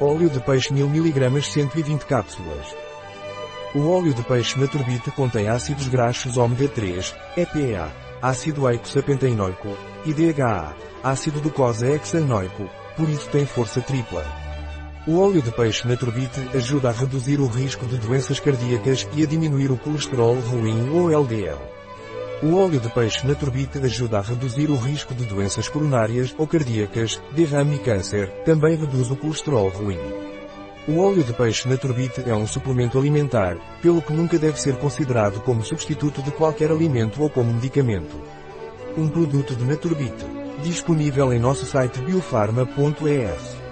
Óleo de peixe 1000 mg 120 cápsulas. O óleo de peixe naturbite contém ácidos graxos ômega 3, EPA, ácido eicosapentaenoico, e DHA, ácido docosahexaenoico, por isso tem força tripla. O óleo de peixe naturbite ajuda a reduzir o risco de doenças cardíacas e a diminuir o colesterol ruim ou LDL. O óleo de peixe naturbite ajuda a reduzir o risco de doenças coronárias ou cardíacas, derrame e câncer, também reduz o colesterol ruim. O óleo de peixe naturbite é um suplemento alimentar, pelo que nunca deve ser considerado como substituto de qualquer alimento ou como medicamento. Um produto de Naturbite. Disponível em nosso site biofarma.es.